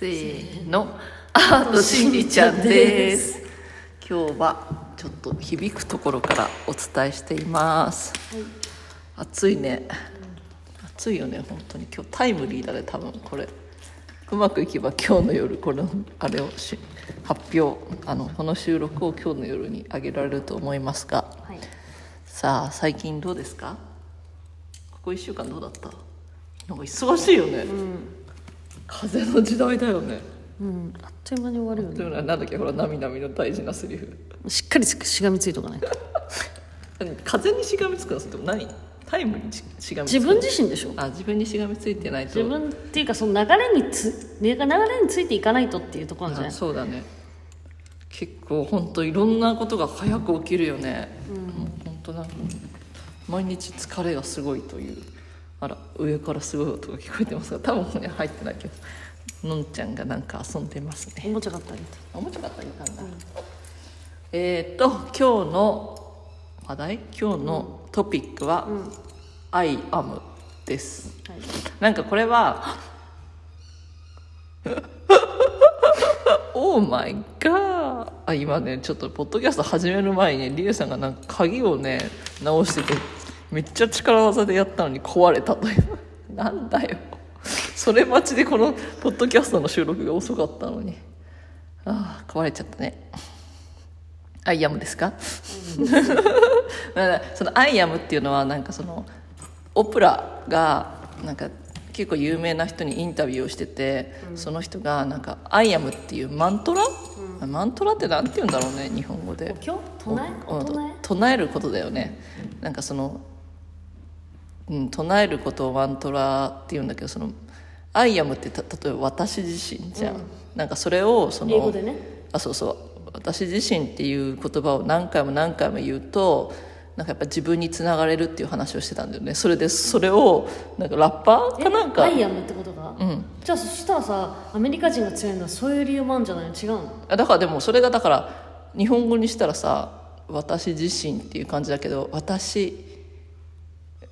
せーのアートしんりちゃんです。今日はちょっと響くところからお伝えしています、暑いね。暑いよね本当に。今日タイムリーだね多分これ。うまくいけば今日の夜このあれをし発表あのこの収録を今日の夜にあげられると思いますが。はい。さあ最近どうですか？ここ1週間どうだった？なんか忙しいよね、風の時代だよね。うん、あっという間に終わるよね。というのはなんだっけほらなみなみの大事なセリフ。しっかりつくしがみついとかないと。何風にしがみつくの？それとも何？タイムにししがみつく自分自身でしょ。あ自分にしがみついてないと。自分っていうかその流れにつ流れについていかないとっていうところなんじゃあない。そうだね。結構本当いろんなことが早く起きるよね、もう本当なんか毎日疲れがすごいというあら上からすごい音が聞こえてますが多分ね入ってないけどのんちゃんがなんか遊んでますね。おもちゃ買ってあげて。あもうちょっとあげたんだ、えーっと今日の話題今日のトピックは「I am」です。はい。なんかこれはオーマイガーあ今ねちょっとポッドキャスト始める前にリエさんがなんか鍵をね直しててめっちゃ力技でやったのに壊れたという。なんだよ。それ待ちでこのポッドキャストの収録が遅かったのに。ああ壊れちゃったね。 I am ですか？その「アイアム」っていうのはなんかそのオプラがなんか結構有名な人にインタビューをしてて、その人がなんか「I am」っていうマントラ、マントラってなんて言うんだろうね日本語で。唱えることだよね、なんかその、うん、唱えることをマントラって言うんだけどその「I am」ってた例えば私自身じゃん、なんかそれをその英語でね。あそうそう。私自身っていう言葉を何回も何回も言うとなんかやっぱ自分につながれるっていう話をしてたんだよね。それでそれをなんかラッパーかなんか。 I am ってことが？うん。じゃあそしたらさアメリカ人が強いのはそういう理由もあるんじゃない？の違うの？あだからでもそれがだから日本語にしたらさ私自身っていう感じだけど私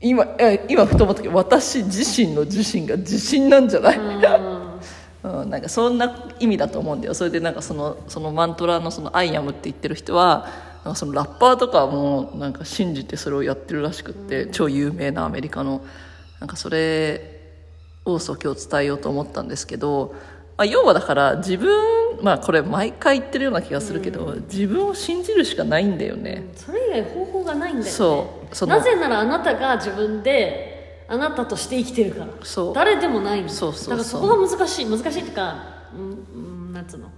今え今ふと思ったけど私自身の自身が自信なんじゃない、うん。うん、なんかそんな意味だと思うんだよ。それでなんかそのそのマントラのその「アイアム」って言ってる人はなんかそのラッパーとかもなんか信じてそれをやってるらしくって、超有名なアメリカの。なんかそれをそう今日伝えようと思ったんですけど、まあ、要はだから自分まあこれ毎回言ってるような気がするけど、自分を信じるしかないんだよね、それ以外方法がないんだよね。そう。なぜならあなたが自分であなたとして生きてるから。そう。誰でもないの。そうそうそう。だからそこが難しい。難しいっていうかうんうんなんつうの。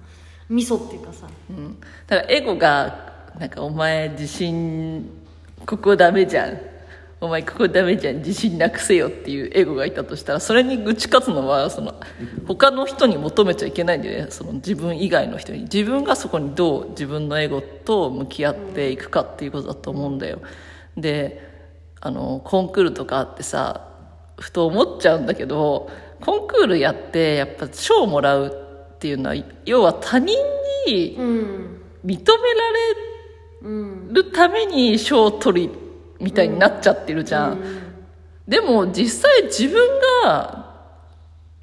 味噌っていうかさ。うん、だからエゴがなんかお前自信ここダメじゃんお前ここダメじゃん。自信なくせよっていうエゴがいたとしたらそれに打ち勝つのはその他の人に求めちゃいけないんだよね。その自分以外の人に。自分がそこにどう自分のエゴと向き合っていくかっていうことだと思うんだよ。であのコンクールとかあってさふと思っちゃうんだけどコンクールやってやっぱ賞をもらうっていうのは要は他人にうん認めうん。られるために賞を取りみたいになっちゃってるじゃん、でも実際自分が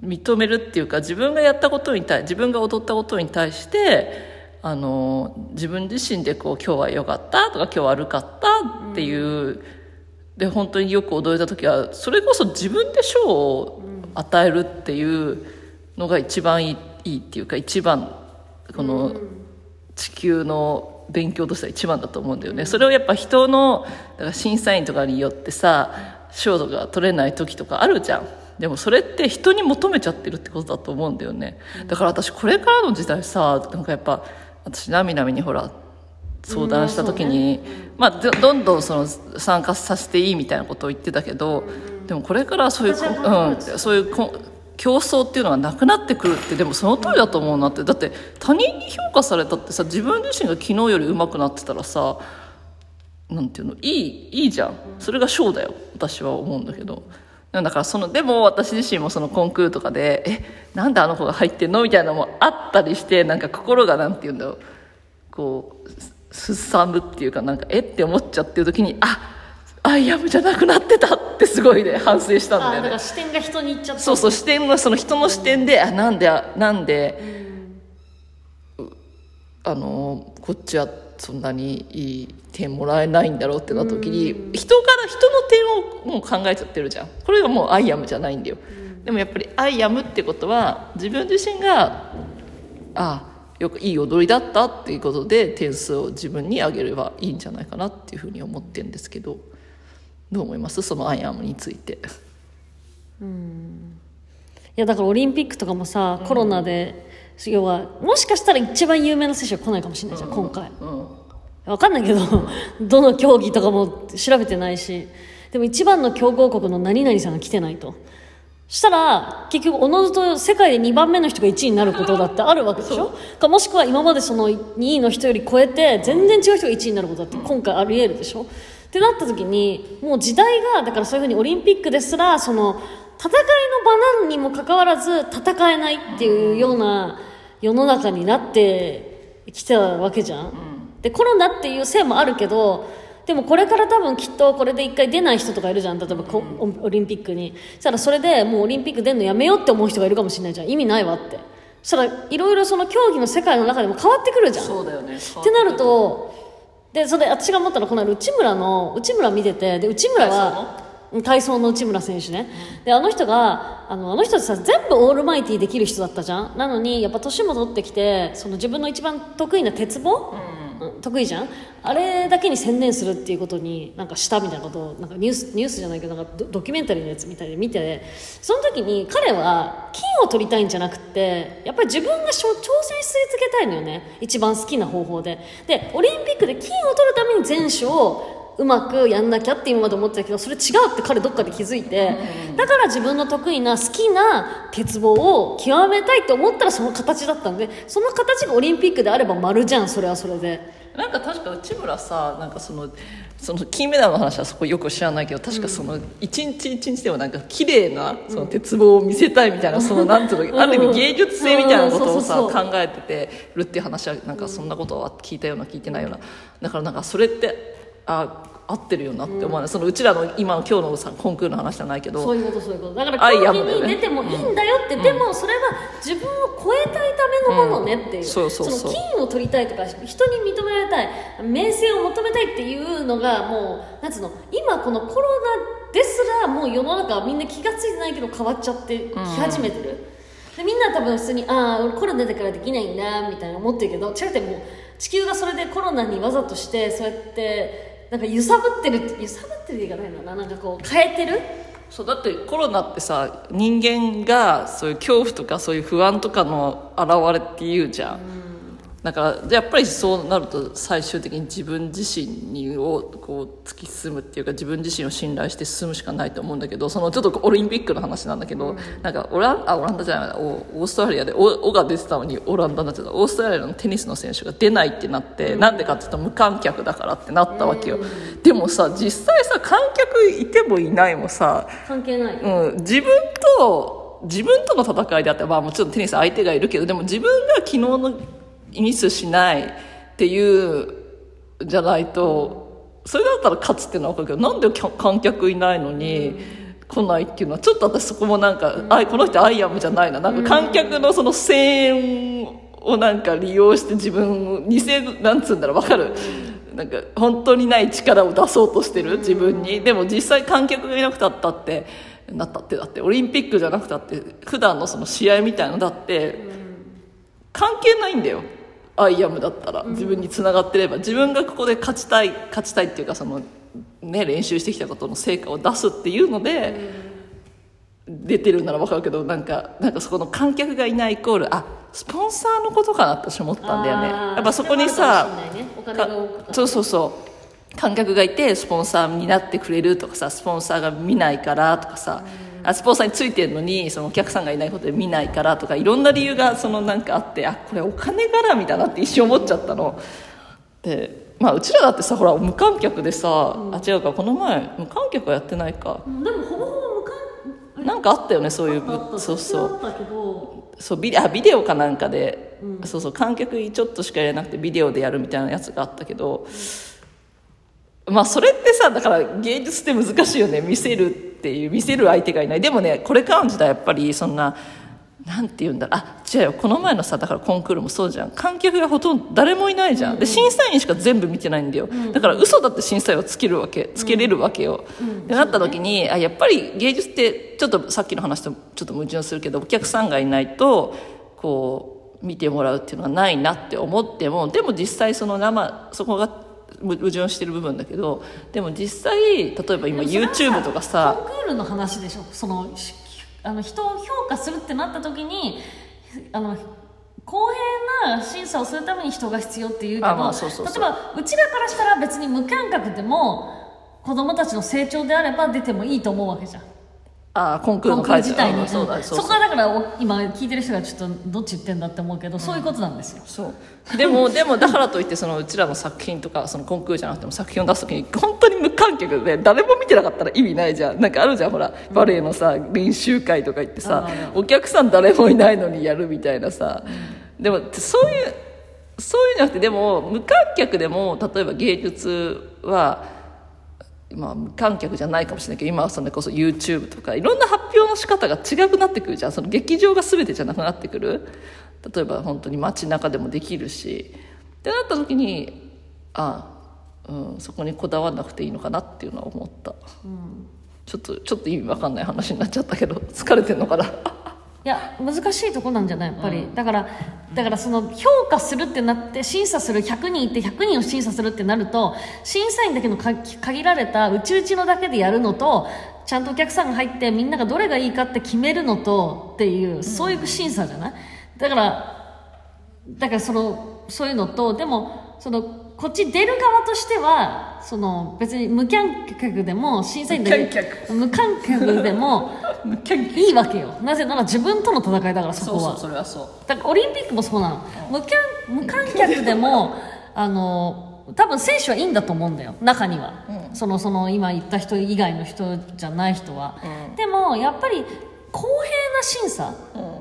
認めるっていうか自分がやったことに対自分が踊ったことに対してあの自分自身でこう今日は良かったとか今日は悪かったっていう、で本当によく踊れた時はそれこそ自分で賞を与えるっていうのが一番いいいいっていうか一番この地球の勉強としては一番だと思うんだよね、それをやっぱ人のだから審査員とかによってさ賞とか取れない時とかあるじゃん。でもそれって人に求めちゃってるってことだと思うんだよね。だから私これからの時代さなんかやっぱ私なみなみにほら相談した時に、まあどどんどんその参加させていいみたいなことを言ってたけど、でもこれからそういううん、そういうこ競争っていうのがなくなってくるってでもその通りだと思うなって。だって他人に評価されたってさ自分自身が昨日より上手くなってたらさなんていうの？いいいいじゃん。それが賞だよ。私は思うんだけど。だからそのでも私自身もそのコンクールとかでえなんであの子が入ってんの？みたいなのもあったりしてなんか心がなんていうんだろうこうすさむっていうかなんかえって思っちゃってる時にあっI am じゃなくなってたってすごいね反省したんだよね。あだから視点が人に行っちゃった。そうそう視点がその人の視点で、あなんでなんで、あのこっちはそんなにいい点もらえないんだろうってなった時に、人から人の点をもう考えちゃってるじゃん。これがもう I am じゃないんだよ、でもやっぱり I am ってことは自分自身があよくいい踊りだったっていうことで点数を自分に上げればいいんじゃないかなっていうふうに思ってるんですけどどう思います？そのアイアムについて。いやだからオリンピックとかもさ、コロナで要はもしかしたら一番有名な選手が来ないかもしれないじゃん、今回。うん。わかんないけど どの競技とかも調べてないし。でも一番の強豪国の何々さんが来てないと。そしたら結局おのずと世界で2番目の人が1位になることだってあるわけでしょ？かもしくは今までその2位の人より超えて全然違う人が1位になることだって今回あり得るでしょ？ってなった時にもう時代がだからそういうふうにオリンピックですらその戦いの場なのにもかかわらず戦えないっていうような世の中になってきたわけじゃん、でコロナっていうせいもあるけどでもこれから多分きっとこれで一回出ない人とかいるじゃん。例えばこオリンピックに。そしたらそれでもうオリンピック出るのやめようって思う人がいるかもしれないじゃん。意味ないわって。そしたらいろいろその競技の世界の中でも変わってくるじゃん。そうだよね。ってなるとでそれ私が思ったのはこの間内村の内村見ててで内村は体操の？内村選手ね、であの人があのあの人ってさ全部オールマイティーできる人だったじゃん。なのにやっぱ年も取ってきてその自分の一番得意な鉄棒、うん得意じゃん？あれだけに専念するっていうことになんかしたみたいなことをなんかニュースニュースじゃないけどなんかドドキュメンタリーのやつみたいで。見てその時に彼は金を取りたいんじゃなくてやっぱり自分が挑戦し続けたいのよね。一番好きな方法で。でオリンピックで金を取るために全種をうまくやんなきゃって今まで思ってたけどそれ違うって彼どっかで気づいてだから自分の得意な好きな鉄棒を極めたいって思ったらその形だったんでその形がオリンピックであれば丸じゃんそれはそれでなんか確か内村さなんかそのその金メダルの話はそこよく知らないけど確かその一日一日でもなんか綺麗なその鉄棒を見せたいみたいなそのなんていうのある意味芸術性みたいなことをさ考えててるっていう話はなんかそんなことは聞いたような聞いてないような。だからなんかそれってあ合ってるよなって思わない、そのうちらの今の今日のさコンクールの話じゃないけど。そういうことそういうこと。だからアイ競技アムだよね。に出てもいいんだよって、でもそれは自分を超えたいためのものねっていう,、うん。そうそうそう。の金を取りたいとか人に認められたい名声を求めたいっていうのがもうなんつうの？今このコロナですらもう世の中はみんな気が付いてないけど変わっちゃってき始めてる、でみんな多分普通にああ俺コロナだからできないんだみたいな思ってるけど違うってもう地球がそれでコロナにわざとしてそうやってなんか揺さぶってる揺さぶってるって言い方変だな？なんかこう変えてる？そうだってコロナってさ人間がそういう恐怖とかそういう不安とかの表れっていうじゃん、だからやっぱりそうなると最終的に自分自身にをこう突き進むっていうか自分自身を信頼して進むしかないと思うんだけどそのちょっとオリンピックの話なんだけど、なんかオランあオランダじゃないオオーストラリアでオオが出てたのにオランダになっちゃったオーストラリアのテニスの選手が出ないってなって、なんでかっていうと無観客だからってなったわけよ、でもさ実際さ観客いてもいないもさ関係ない、うん、自分と自分との戦いであってまあもちろんテニス相手がいるけどでも自分が昨日のミスしないっていうじゃないとそれだったら勝つっていうのは分かるけどなんで観客いないのに来ないっていうのはちょっと私そこもなんか、あこの人 I am じゃないな。なんか観客のその声援をなんか利用して自分を偽なんつうんだろう分かる？なんか本当にない力を出そうとしてる自分に。でも実際観客がいなくたったってなったってだってオリンピックじゃなくたって普段のその試合みたいのだって関係ないんだよ I am だったら自分につながってれば自分がここで勝ちたい勝ちたいっていうかその、ね、練習してきたことの成果を出すっていうので出てるなら分かるけどなんかなんかそこの観客がいないイコールあスポンサーのことかなって私思ったんだよね。やっぱそこにさね。そうそうそう。観客がいてスポンサーになってくれるとかさスポンサーが見ないからとかさ、あスポンサーについてるのにそのお客さんがいないことで見ないからとかいろんな理由がそのなんかあってあこれお金絡みだなって一瞬思っちゃったの。でまあうちらだってさほら無観客でさ、あ違うかこの前無観客はやってないか。うんでもほぼほぼ無観なんかあったよねそういうそうそう。そうビデあビデオかなんかで、そうそう観客ちょっとしか入れなくてビデオでやるみたいなやつがあったけど。まあそれってさだから芸術って難しいよね見せるっていう見せる相手がいない。でもねこれからの時代やっぱりそんななんて言うんだあ違うよ。この前のさだからコンクールもそうじゃん。観客がほとんど誰もいないじゃん、で審査員しか全部見てないんだよ、だから嘘だって審査員をつけるわけつけれるわけよ、ってなった時にあやっぱり芸術ってちょっとさっきの話とちょっと矛盾するけどお客さんがいないとこう見てもらうっていうのはないなって思ってもでも実際その生そこが矛盾してる部分だけどでも実際例えば今 YouTube とかさコンクールの話でしょ？そのしあの人を評価するってなった時にあの公平な審査をするために人が必要っていうけど、例えばうちらからしたら別に無観客でも子供たちの成長であれば出てもいいと思うわけじゃんあコンクールコンクールの会自体に、うんそうだうんそこはだからお今聞いてる人がちょっとどっち言ってんだって思うけど、そういうことなんですよ。そう。でもでもだからといってそのうちらの作品とかそのコンクールじゃなくても作品を出す時に本当に無観客で誰も見てなかったら意味ないじゃん。なんかあるじゃんほらバレエのさ練習会とか行ってさお客さん誰もいないのにやるみたいなさ。でもそういうそういうんじゃなくてでも無観客でも例えば芸術はまあ、無観客じゃないかもしれないけど今はそれこそ YouTube とかいろんな発表の仕方が違くなってくるじゃん。その劇場が全てじゃなくなってくる。例えば本当に街中でもできるし。ってなった時にああ、うん、そこにこだわらなくていいのかなっていうのは思った、ちょっとちょっと意味わかんない話になっちゃったけど疲れてんのかな？いや難しいとこなんじゃないやっぱり、だからだからその評価するってなって審査する100人いて100人を審査するってなると審査員だけのか限られたうちうちのだけでやるのとちゃんとお客さんが入ってみんながどれがいいかって決めるのとっていうそういう審査じゃない？だからだからそのそういうのとでもそのこっち出る側としてはその別に無観客でも審査員だけ無観客。でも いいわけよ。なぜなら自分との戦いだからそこは。それはそう。だからオリンピックもそうなの。無観無観客でも あの多分選手はいいんだと思うんだよ。中には、そのその今言った人以外の人じゃない人は、でもやっぱり公平な審査、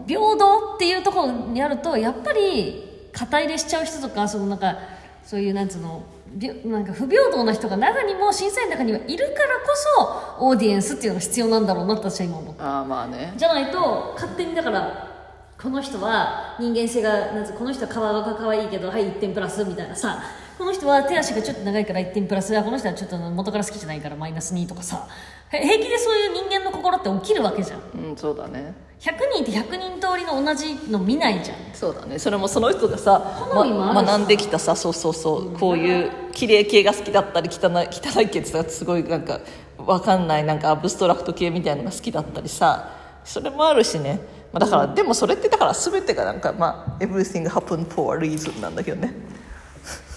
平等っていうところにやるとやっぱり肩入れしちゃう人とかそのなんかそういうなんつうのびなんか不平等な人が中にも審査員の中にはいるからこそオーディエンスっていうのが必要なんだろうなって私は今思ってああまあね。じゃないと勝手にだからこの人は人間性がなんこの人は顔が可愛いけどはい1点プラスみたいなさこの人は手足がちょっと長いから1点プラスこの人はちょっと元から好きじゃないからマイナス2とかさ。へ平気でそういう人間の心って起きるわけじゃん。うんそうだね100人いて100人通りの同じの見ないじゃん。そうだね。それもその人がさ、好みもあるし。学んできたさそうそうそう、こういう綺麗系が好きだったり汚い 汚い系ってさすごいなんかわかんないなんか abstract 系みたいなのが好きだったりさ。それもあるしね、まあ、だから、でもそれってだから全てがなんかまあ everything happened for a reason なんだけどね。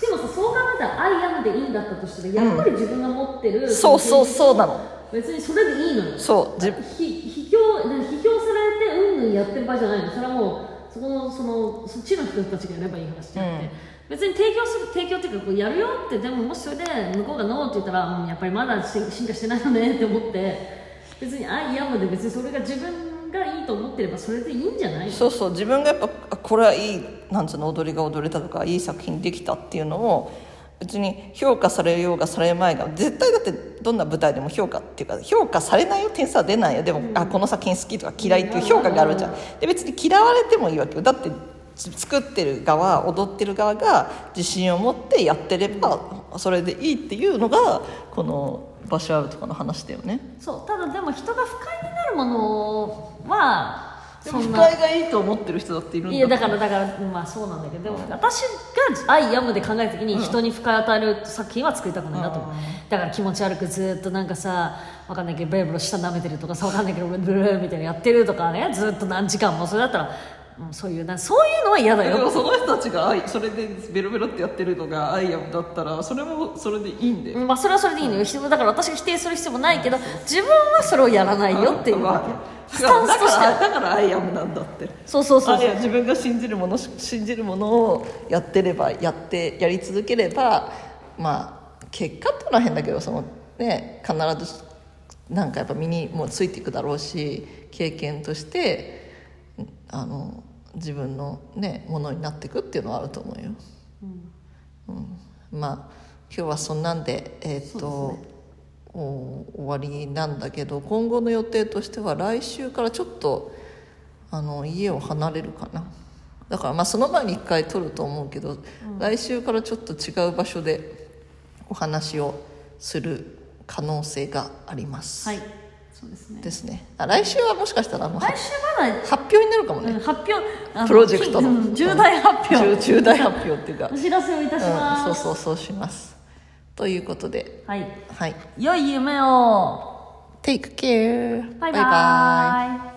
でもさそう考えたら「I am でいいんだったとしたらやっぱり自分が持ってる、そうそうそうなの。別にそれでいいのよ。そうじひ批評なんか批評されてうんうんやってる場合じゃないの。それはもうそこのそのそっちの人たちがやればいい話であって、別に提供する提供っていうかこうやるよってでももしそれで向こうがノーって言ったら、うん、やっぱりまだ進進化してないよねって思って。別に「あいや」まで別にそれが自分がいいと思ってればそれでいいんじゃないそうそう。自分がやっぱあこれはいいなんつうの踊りが踊れたとかいい作品できたっていうのを別に評価されようがされまいが絶対だってどんな舞台でも評価っていうか評価されないよ点数は出ないよ。でも、あこの作品好きとか嫌いっていう評価があるじゃん。で別に嫌われてもいいわけよ。だってつ作ってる側踊ってる側が自信を持ってやってればそれでいいっていうのがこの「場所ある」とかの話だよね。そうただでも人が不快になるものはそんな。快がいいと思ってる人だっているんだ。いやだからだからまあそうなんだけどでも私が「アイ・ヤム」で考えた時に人に不快を与える作品は作りたくないなと思う、だから気持ち悪くずっとなんかさわかんないけどベロベロ下舐めてるとかさわかんないけどブルブルみたいなのやってるとかねずっと何時間もそれだったら、うん、そういうなそういうのは嫌だよ。でもその人たちが愛それでベロベロってやってるのが I am だったらそれもそれでいいんで、うんまあそれはそれでいいのよ。人だから私が否定する必要もないけど自分はそれをやらないよっていうわけ。スタンスとしては。だからだから I amなんだって。そうそうそうあいや自分が信じるもの信じるものをやってればやってやり続ければまあ結果っていうのは変だけどそのね必ずなんかやっぱ身にもついていくだろうし経験としてあの自分のねものになっていくっていうのはあると思うよ、うん。まあ今日はそんなんでえっ、とお終わりなんだけど今後の予定としては来週からちょっとあの家を離れるかな。だからまあその前に一回撮ると思うけど、来週からちょっと違う場所でお話をする可能性があります、はいそうですね。ですね。あ来週はもしかしたらもうは来週まだ発表になるかもね、うん発表プロジェクトの。うん重大発表。重重大発表っていうか、お知らせをいたしうん、ます、そうそうそうします。ということで。はい。はい。良い夢を。Take care バイバイ